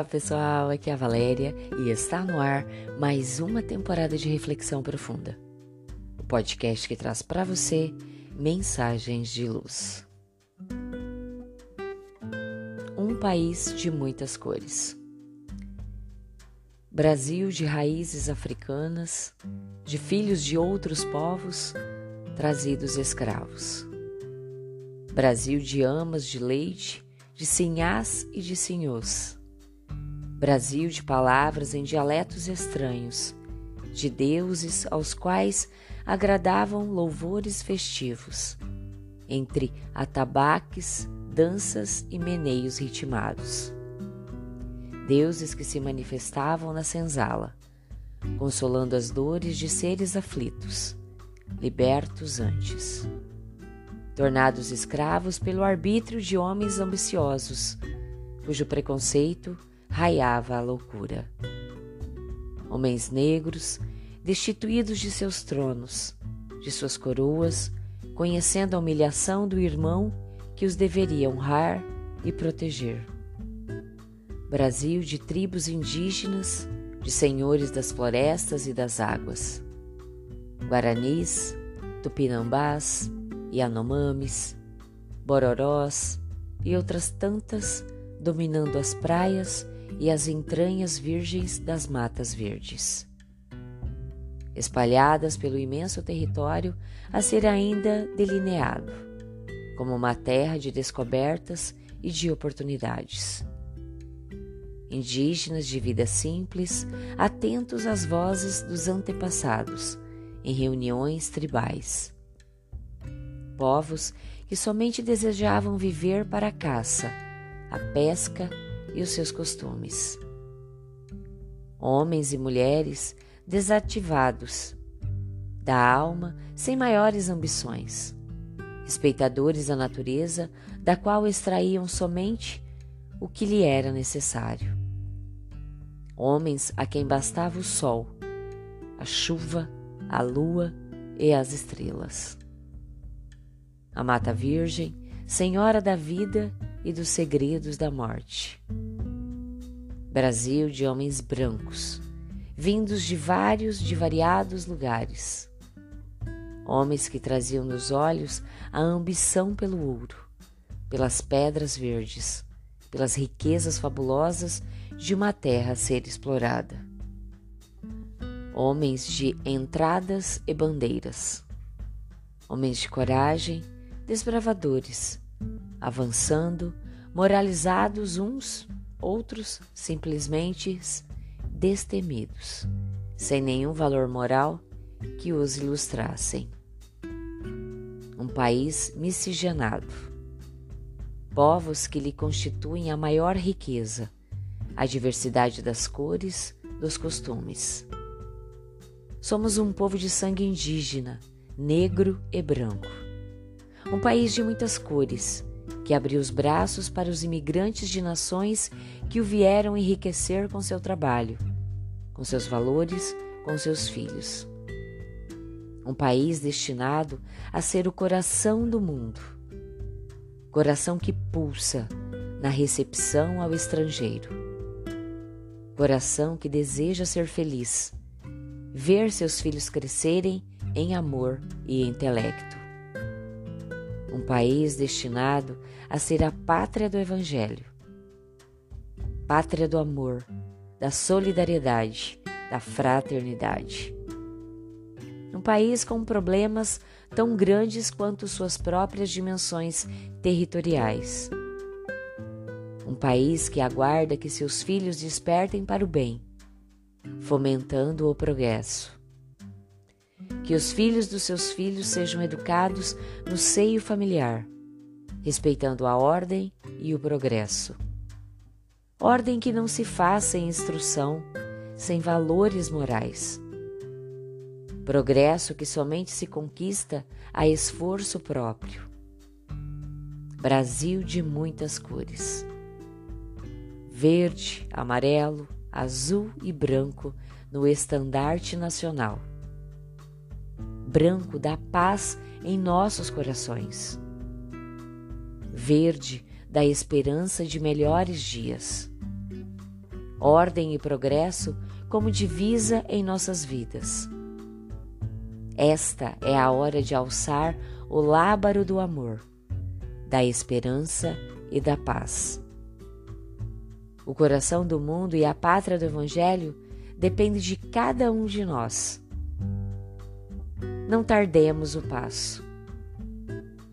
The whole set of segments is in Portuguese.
Olá pessoal, aqui é a Valéria e está no ar mais uma temporada de Reflexão Profunda, o podcast que traz para você mensagens de luz. Um país de muitas cores. Brasil de raízes africanas, de filhos de outros povos, trazidos escravos. Brasil de amas de leite, de sinhás e de senhôs Brasil de palavras em dialetos estranhos, de deuses aos quais agradavam louvores festivos, entre atabaques, danças e meneios ritmados. Deuses que se manifestavam na senzala, consolando as dores de seres aflitos, libertos antes. Tornados escravos pelo arbítrio de homens ambiciosos, cujo preconceito raiava a loucura. Homens negros, destituídos de seus tronos, de suas coroas, conhecendo a humilhação do irmão que os deveria honrar e proteger. Brasil de tribos indígenas, de senhores das florestas e das águas. Guaranis, Tupinambás, Yanomamis, Bororós e outras tantas dominando as praias e as entranhas virgens das matas verdes. Espalhadas pelo imenso território a ser ainda delineado, como uma terra de descobertas e de oportunidades. Indígenas de vida simples, atentos às vozes dos antepassados, em reuniões tribais. Povos que somente desejavam viver para a caça, a pesca e os seus costumes. Homens e mulheres desativados da alma, sem maiores ambições, respeitadores da natureza, da qual extraíam somente o que lhe era necessário. Homens a quem bastava o sol, a chuva, a lua e as estrelas. A mata virgem, senhora da vida e dos segredos da morte. Brasil de homens brancos, vindos de vários, de variados lugares. Homens que traziam nos olhos a ambição pelo ouro, pelas pedras verdes, pelas riquezas fabulosas de uma terra a ser explorada. Homens de entradas e bandeiras. Homens de coragem, desbravadores, avançando, moralizados uns, outros simplesmente destemidos, sem nenhum valor moral que os ilustrassem. Um país miscigenado, povos que lhe constituem a maior riqueza, a diversidade das cores, dos costumes. Somos um povo de sangue indígena, negro e branco um país de muitas cores, que abriu os braços para os imigrantes de nações que o vieram enriquecer com seu trabalho, com seus valores, com seus filhos. Um país destinado a ser o coração do mundo. Coração que pulsa na recepção ao estrangeiro. Coração que deseja ser feliz, ver seus filhos crescerem em amor e intelecto um país destinado a ser a pátria do Evangelho, pátria do amor, da solidariedade, da fraternidade. Um país com problemas tão grandes quanto suas próprias dimensões territoriais. Um país que aguarda que seus filhos despertem para o bem, fomentando o progresso que os filhos dos seus filhos sejam educados no seio familiar, respeitando a ordem e o progresso. Ordem que não se faz sem instrução, sem valores morais. Progresso que somente se conquista a esforço próprio. Brasil de muitas cores. Verde, amarelo, azul e branco no estandarte nacional branco da paz em nossos corações, verde da esperança de melhores dias, ordem e progresso como divisa em nossas vidas. Esta é a hora de alçar o lábaro do amor, da esperança e da paz. O coração do mundo e a pátria do Evangelho depende de cada um de nós. Não tardemos o passo.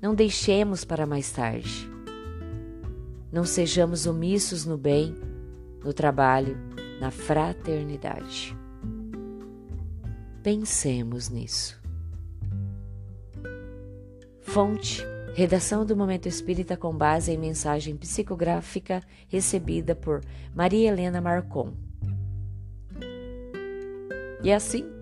Não deixemos para mais tarde. Não sejamos omissos no bem, no trabalho, na fraternidade. Pensemos nisso. Fonte: Redação do Momento Espírita com base em mensagem psicográfica recebida por Maria Helena Marcon. E assim,